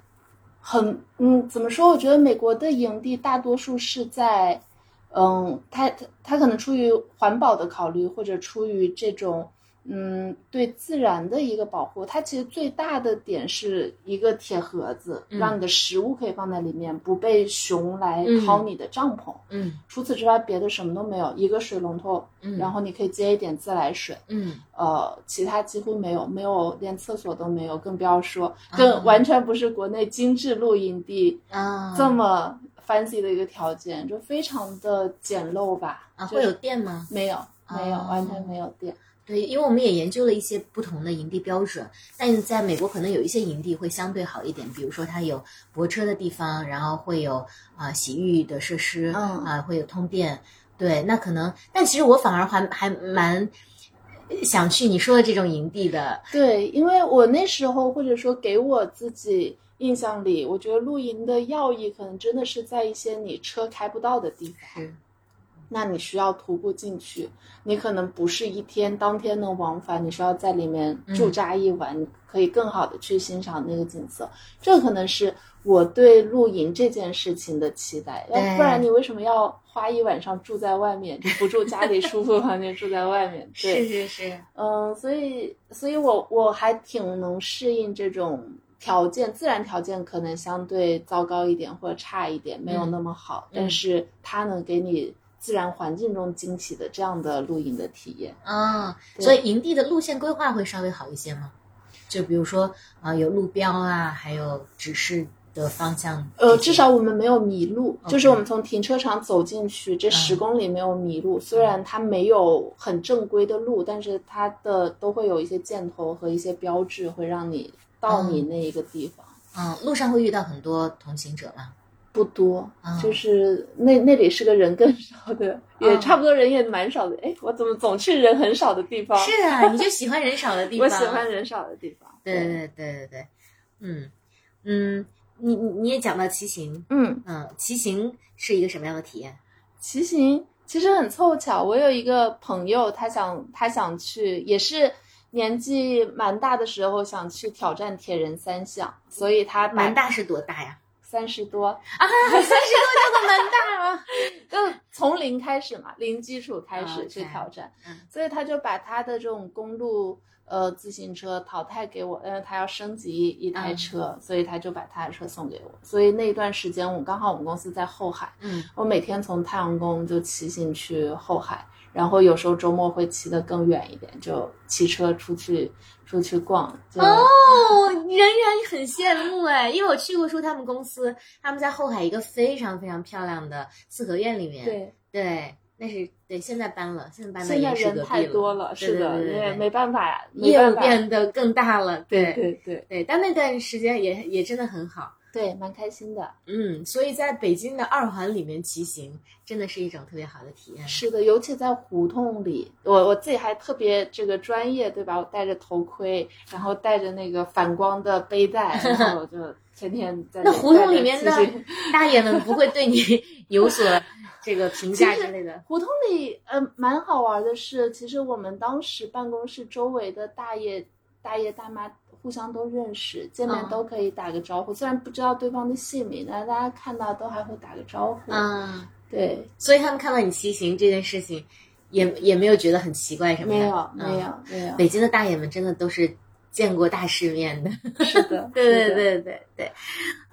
很嗯，怎么说？我觉得美国的营地大多数是在，嗯，它它它可能出于环保的考虑，或者出于这种嗯对自然的一个保护。它其实最大的点是一个铁盒子，嗯让你的食物可以放在里面，不被熊来嗯掏你的帐篷。嗯除此之外，别的什么都没有，一个水龙头，嗯然后你可以接一点自来水。嗯呃，其他几乎没有，没有连厕所都没有，更不要说，啊 更完全不是国内精致露营地啊，这么 fancy 的一个条件，就非常的简陋吧？啊会有电吗？没有？没有，哦完全没有电。对，因为我们也研究了一些不同的营地标准，但在美国可能有一些营地会相对好一点，比如说它有泊车的地方，然后会有啊、洗浴的设施，嗯啊、会有通电。对，那可能，但其实我反而还还蛮想去你说的这种营地的。对，因为我那时候或者说给我自己印象里，我觉得露营的要义可能真的是在一些你车开不到的地方。是，那你需要徒步进去，你可能不是一天当天能往返，你需要在里面驻扎一晚，可以更好的去欣赏那个景色。这可能是我对露营这件事情的期待，要不然你为什么要花一晚上住在外面，就不住家里舒服的房间，住在外面？对，是是，嗯，所以，所以我我还挺能适应这种条件，自然条件可能相对糟糕一点或者差一点，没有那么好，嗯。但是它能给你自然环境中惊喜的这样的露营的体验。啊，对所以营地的路线规划会稍微好一些吗？就比如说啊、有路标啊，还有指示的方向。呃，至少我们没有迷路就是我们从停车场走进去，这嗯十公里没有迷路。虽然它没有很正规的路，但是它的都会有一些箭头和一些标志，会让你到你那一个地方。嗯，路上会遇到很多同行者吗？不多，啊就是那那里是个人更少的，也啊差不多人也蛮少的。哎，我怎么总去人很少的地方？是啊，你就喜欢人少的地 方。我喜欢。人少的地方。对对对对对，嗯嗯，你你你也讲到骑行，嗯，嗯，骑行是一个什么样的体验？骑行其实很凑巧，我有一个朋友，他想他想去，也是年纪蛮大的时候想去挑战铁人三项，所以他把蛮大是多大呀？三十多，啊，三十多叫做蛮大啊。就从零开始嘛，零基础开始去挑战，嗯所以他就把他的这种公路呃自行车淘汰给我，因为他要升级一台车，所以他就把他的车送给我。所以那一段时间，我刚好我们公司在后海，嗯我每天从太阳宫就骑行去后海，然后有时候周末会骑得更远一点，就骑车出去出去逛。哦，仍然很羡慕哎，因为我去过说他们公司，他们在后海一个非常非常漂亮的四合院里面。对，对，那是对，现在搬了，现在搬到现在岩石隔壁人太多了，是的，对对对也没办法呀，没业务。变得更大了。对对对，对，但那段时间也也真的很好。对，蛮开心的。嗯，所以在北京的二环里面骑行，真的是一种特别好的体验。是的，尤其在胡同里，我我自己还特别这个专业，对吧？我戴着头盔，然后带着那个反光的背带，然后就 天天在那胡同里面的 大爷们不会对你 有所这个评价之类的。胡同里，呃，蛮好玩的是，其实我们当时办公室周围的大爷、大爷大妈互相都认识，见面嗯都可以打个招呼。虽然不知道对方的姓名，但大家看到都还会打个招呼。嗯，对，所以他们看到你骑行这件事情，也也没有觉得很奇怪什么的。没有，嗯没有，没有。北京的大爷们真的都是见过大世面的。是的，对对，对对对，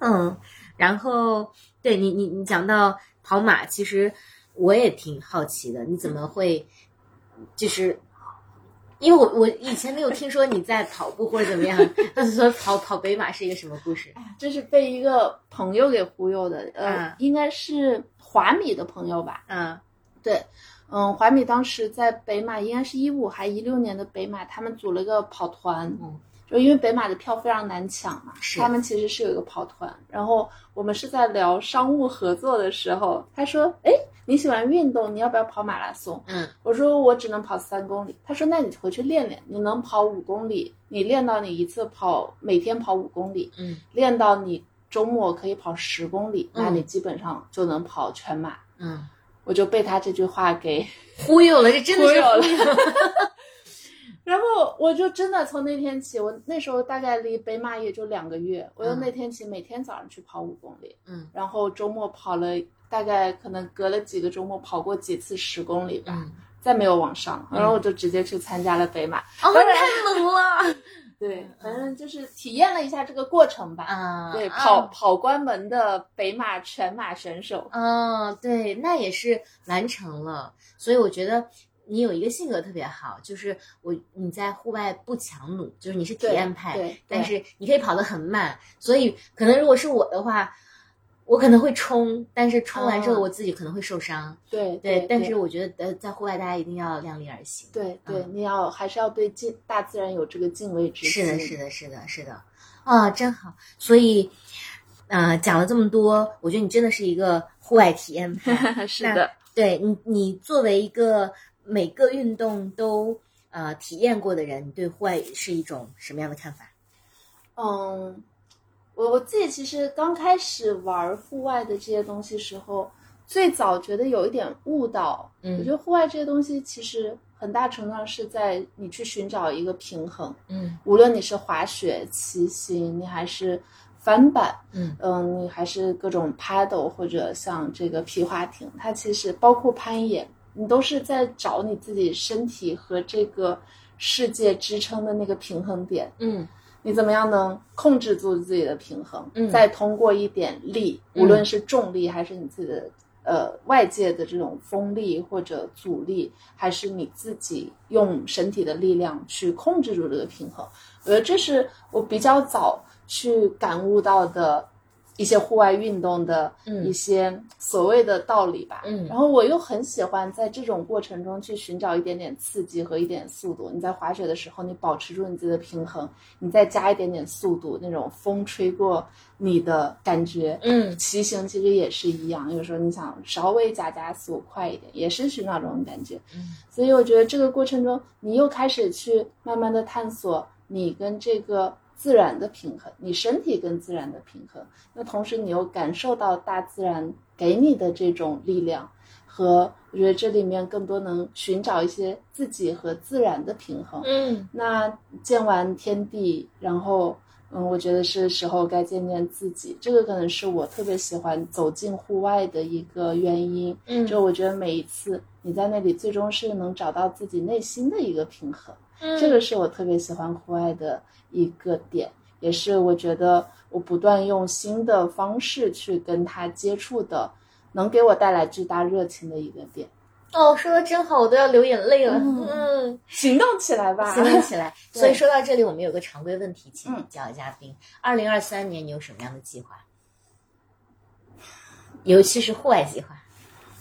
嗯，然后对你你你讲到跑马，其实我也挺好奇的，你怎么会就是。因为我我以前没有听说你在跑步或者怎么样，那说跑跑北马是一个什么故事？这是被一个朋友给忽悠的，呃，嗯应该是华米的朋友吧？嗯对，嗯，华米当时在北马，应该是一五还一六年的北马，他们组了个跑团，嗯，就因为北马的票非常难抢嘛，是他们其实是有一个跑团，然后我们是在聊商务合作的时候，他说，哎，你喜欢运动，你要不要跑马拉松？嗯我说我只能跑三公里，他说那你回去练练，你能跑五公里，你练到你一次跑每天跑五公里，嗯练到你周末可以跑十公里，那嗯你基本上就能跑全马。嗯，我就被他这句话给忽悠了，这真的是忽悠了。然后我就真的从那天起，我那时候大概离北马也就两个月，我就嗯那天起每天早上去跑五公里，嗯然后周末跑了大概可能隔了几个周末跑过几次十公里吧，嗯，再没有往上，嗯然后我就直接去参加了北马。哦，太猛了 对，反正就是体验了一下这个过程吧。啊！对，啊跑跑关门的北马全马选手。嗯，对，那也是完成了。所以我觉得你有一个性格特别好，就是我你在户外不强弩，就是你是体验派，但是你可以跑得很慢。所以可能如果是我的话，我可能会冲，但是冲完之后嗯我自己可能会受伤。对对，但对是我觉得呃，在户外大家一定要量力而行。对对，你要还是要对敬大自然有这个敬畏之心。是的，是的，是的，是的，啊，真好。所以，呃，讲了这么多，我觉得你真的是一个户外体验派。是的，对你，你作为一个每个运动都呃体验过的人，你对户外是一种什么样的看法？嗯，我我自己其实刚开始玩户外的这些东西时候，最早觉得有一点误导。嗯我觉得户外这些东西其实很大程度上是在你去寻找一个平衡，嗯无论你是滑雪、骑行，你还是翻板，嗯嗯，你还是各种 paddle 或者像这个皮划艇，它其实包括攀岩，你都是在找你自己身体和这个世界支撑的那个平衡点。嗯你怎么样能控制住自己的平衡？嗯再通过一点力，嗯无论是重力还是你自己的呃外界的这种风力或者阻力，还是你自己用身体的力量去控制住这个平衡。我觉得这是我比较早去感悟到的一些户外运动的嗯一些所谓的道理吧。嗯然后我又很喜欢在这种过程中去寻找一点点刺激和一点速度。你在滑雪的时候，你保持住你自己的平衡，你再加一点点速度，那种风吹过你的感觉。嗯骑行其实也是一样，有时候你想稍微加加速快一点，也是寻找这种感觉。嗯所以我觉得这个过程中，你又开始去慢慢的探索你跟这个自然的平衡，你身体跟自然的平衡。那同时你又感受到大自然给你的这种力量，和我觉得这里面更多能寻找一些自己和自然的平衡。嗯那见完天地，然后嗯，我觉得是时候该见见自己。这个可能是我特别喜欢走进户外的一个原因。嗯就我觉得每一次你在那里，最终是能找到自己内心的一个平衡。嗯这个是我特别喜欢户外的一个点，也是我觉得我不断用新的方式去跟他接触的，能给我带来巨大热情的一个点。哦，说的真好，我都要流眼泪了。嗯嗯，行动起来吧！行动起来。所以说到这里，我们有个常规问题，请嗯教嘉宾：二零二三年你有什么样的计划？尤其是户外计划。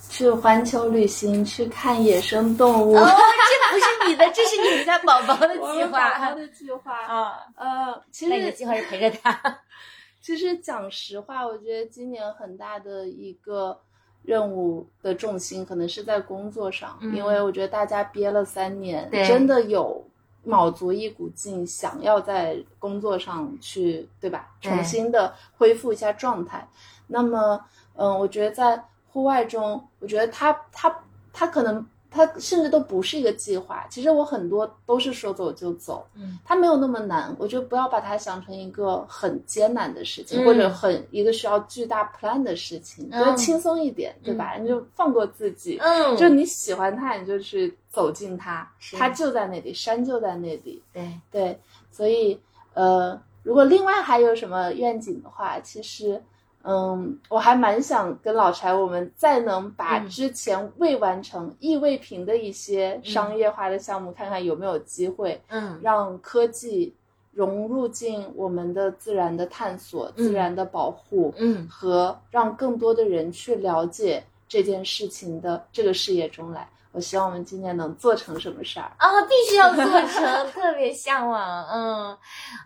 去环球旅行，去看野生动物。哦，这不是你的，这是你们家 宝宝的计划宝宝的计划，啊。呃，其实那你的计划是陪着他。其实讲实话，我觉得今年很大的一个任务的重心可能是在工作上，嗯因为我觉得大家憋了三年，真的有卯足一股劲，想要在工作上去，对吧？重新的恢复一下状态。那么，嗯，我觉得在户外中，我觉得他他他可能它甚至都不是一个计划。其实我很多都是说走就走，嗯，它没有那么难。我觉得不要把它想成一个很艰难的事情，嗯或者很一个需要巨大 plan 的事情，嗯觉得轻松一点，对吧？你就放过自己，嗯，就你喜欢它，你就去走进它，是它就在那里，山就在那里。对，对，所以呃，如果另外还有什么愿景的话，其实。嗯，我还蛮想跟老柴，我们再能把嗯。之前未完成、意未平的一些商业化的项目，看看有没有机会嗯。让科技融入进我们的自然的探索、自然的保护，嗯。和让更多的人去了解这件事情的这个事业中来。我希望我们今年能做成什么事儿。啊，必须要做成，特别向往，嗯，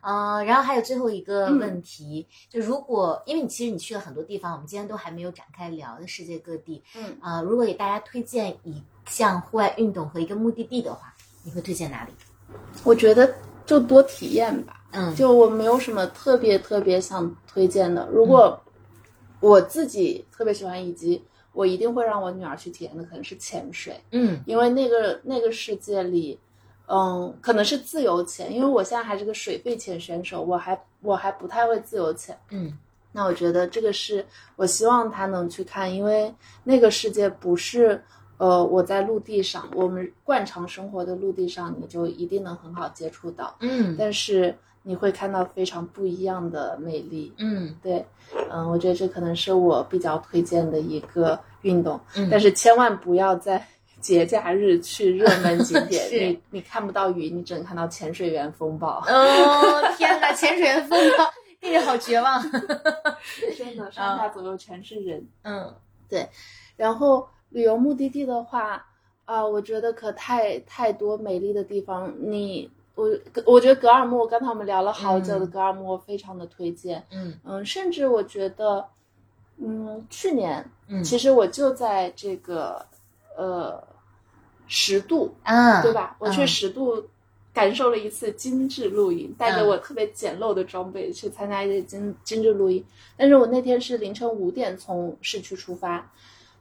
呃，然后还有最后一个嗯问题，就如果因为你其实你去了很多地方，我们今天都还没有展开聊的世界各地，嗯，啊、如果给大家推荐一项户外运动和一个目的地的话，你会推荐哪里？我觉得就多体验吧。嗯，就我没有什么特别特别想推荐的。如果我自己特别喜欢，以及我一定会让我女儿去体验的，可能是潜水，嗯。因为那个那个世界里，嗯，可能是自由潜，因为我现在还是个水肺潜选手，我还我还不太会自由潜。嗯。那我觉得这个是我希望他能去看，因为那个世界不是呃我在陆地上，我们惯常生活的陆地上，你就一定能很好接触到，嗯。但是你会看到非常不一样的美丽。嗯对，嗯，我觉得这可能是我比较推荐的一个运动，嗯但是千万不要在 节假日去热门景点，你你看不到鱼，你只能看到潜水员风暴。哦，天哪，潜水员风暴，听着好绝望。真的，上下左右全是人。嗯对然后旅游目的地的话，啊、我觉得可太太多美丽的地方。你我我觉得格尔木，刚才我们聊了好久的嗯格尔木，我非常的推荐。嗯嗯，甚至我觉得，嗯，去年嗯，其实我就在这个呃十渡，啊，对吧？我去嗯十度感受了一次精致露营，带着嗯我特别简陋的装备去参加一些精精致露营。但是我那天是凌晨五点从市区出发，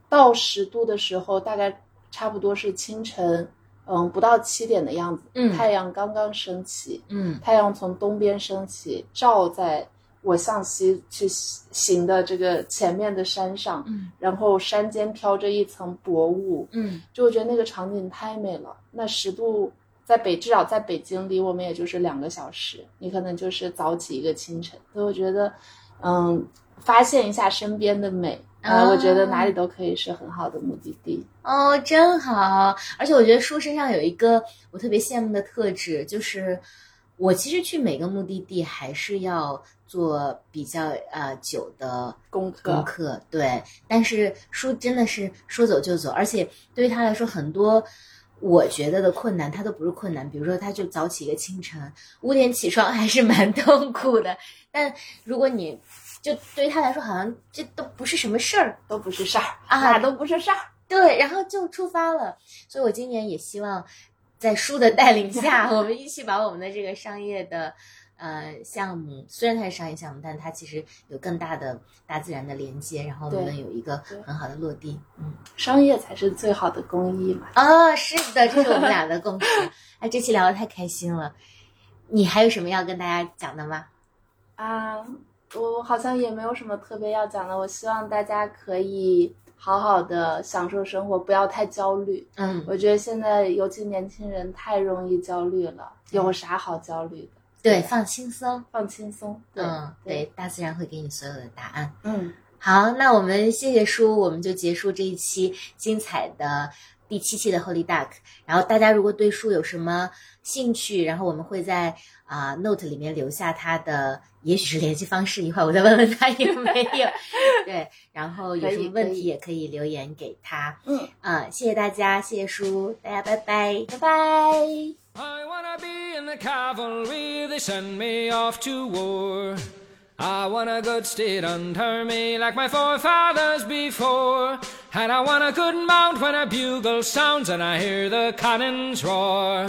到十度的时候大概差不多是清晨，嗯，不到七点的样子，嗯太阳刚刚升起，嗯太阳从东边升起，照在我向西去行的这个前面的山上，嗯然后山间飘着一层薄雾，嗯就我觉得那个场景太美了。那十度在北，至少在北京离我们也就是两个小时，你可能就是早起一个清晨。所以我觉得，嗯，发现一下身边的美，啊呃，我觉得哪里都可以是很好的目的地。哦，真好！而且我觉得书身上有一个我特别羡慕的特质，就是我其实去每个目的地还是要做比较呃久的功课功课，对。但是书真的是说走就走，而且对于他来说，很多我觉得的困难，他都不是困难。比如说，他就早起一个清晨，五点起床还是蛮 痛苦的。但如果你就对于他来说，好像这都不是什么事儿，都不是事儿啊哪都不是事儿。对，然后就出发了。所以我今年也希望在书的带领下，我们一起把我们的这个商业的呃项目，虽然它是商业项目，但它其实有更大的大自然的连接，然后我们能有一个很好的落地。嗯，商业才是最好的公益嘛。啊，是的，这是我们俩的共识。哎，这期聊得太开心了。你还有什么要跟大家讲的吗？啊，我好像也没有什么特别要讲的。我希望大家可以好好的享受生活，不要太焦虑。嗯，我觉得现在尤其年轻人太容易焦虑了，有啥好焦虑的？对，放轻松。放轻松。对，嗯，对，大自然会给你所有的答案。嗯，好，那我们谢谢叔，我们就结束这一期精彩的第七期的 Holy Duck。然后大家如果对书有什么兴趣，然后我们会在啊、Note 里面留下他的，也许是联系方式，一会儿我再问问他有没有。对，然后有什么问题也可以留言给他。嗯，啊、谢谢大家，谢谢叔，大家拜拜。拜拜。I wanna be in the cavalry, they send me off to war. I want a good steed under me like my forefathers before. And I want a good mount when a bugle sounds and I hear the cannons roar.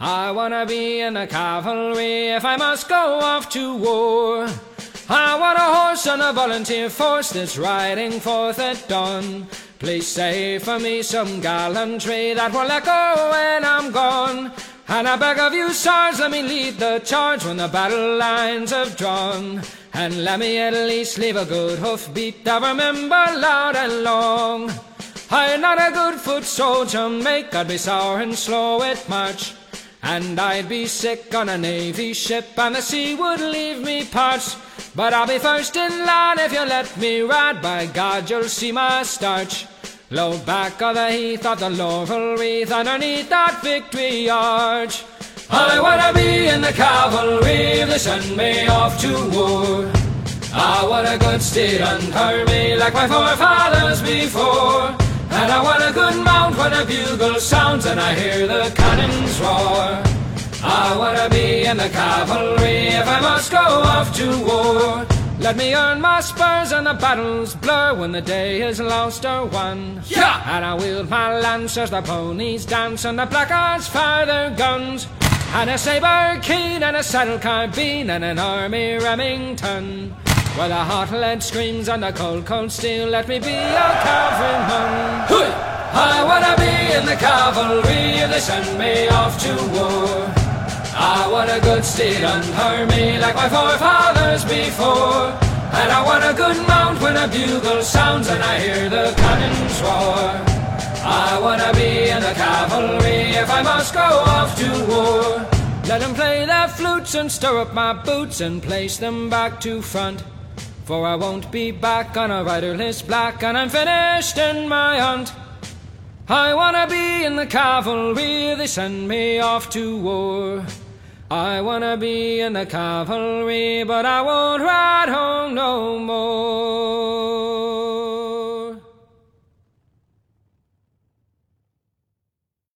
I wanna be in the cavalry if I must go off to war. I want a horse and a volunteer force that's riding forth at dawn. Please say for me some gallantry that will echo when I'm gone. And I beg of you, sirs, let me lead the charge when the battle lines have drawn. And let me at least leave a good hoof beat that remember loud and long. I'm not a good foot soldier, make I'd be sour and slow at march. And I'd be sick on a navy ship, and the sea would leave me parched. But I'll be first in line if you let me ride. By God, you'll see my starch. Low back of the heath of the laurel wreath underneath that victory arch. I wanna be in the cavalry they send me off to war. Ah, I want a good steed under me like my forefathers before. And I want a good mount when a bugle sounds and I hear the cannons roar. I wanna be in the cavalry if I must go off to war. Let me earn my spurs and the battles blur when the day is lost or won. Yeah! And I wield my lance as the ponies dance and the blackguards fire their guns. And a saber keen and a saddle carbine and an army Remington. Where the hot lead screams and the cold, cold steel, let me be a cavalryman. I wanna be in the cavalry if they send me off to war. I want a good steed under me like my forefathers before. And I want a good mount when a bugle sounds and I hear the cannons roar. I wanna be in the cavalry if I must go off to war. Let them play their flutes and stir up my boots and place them back to front. For I won't be back on a riderless black and I'm finished in my hunt. I wanna be in the cavalry they send me off to war. I wanna be in the cavalry, but I won't ride home no more.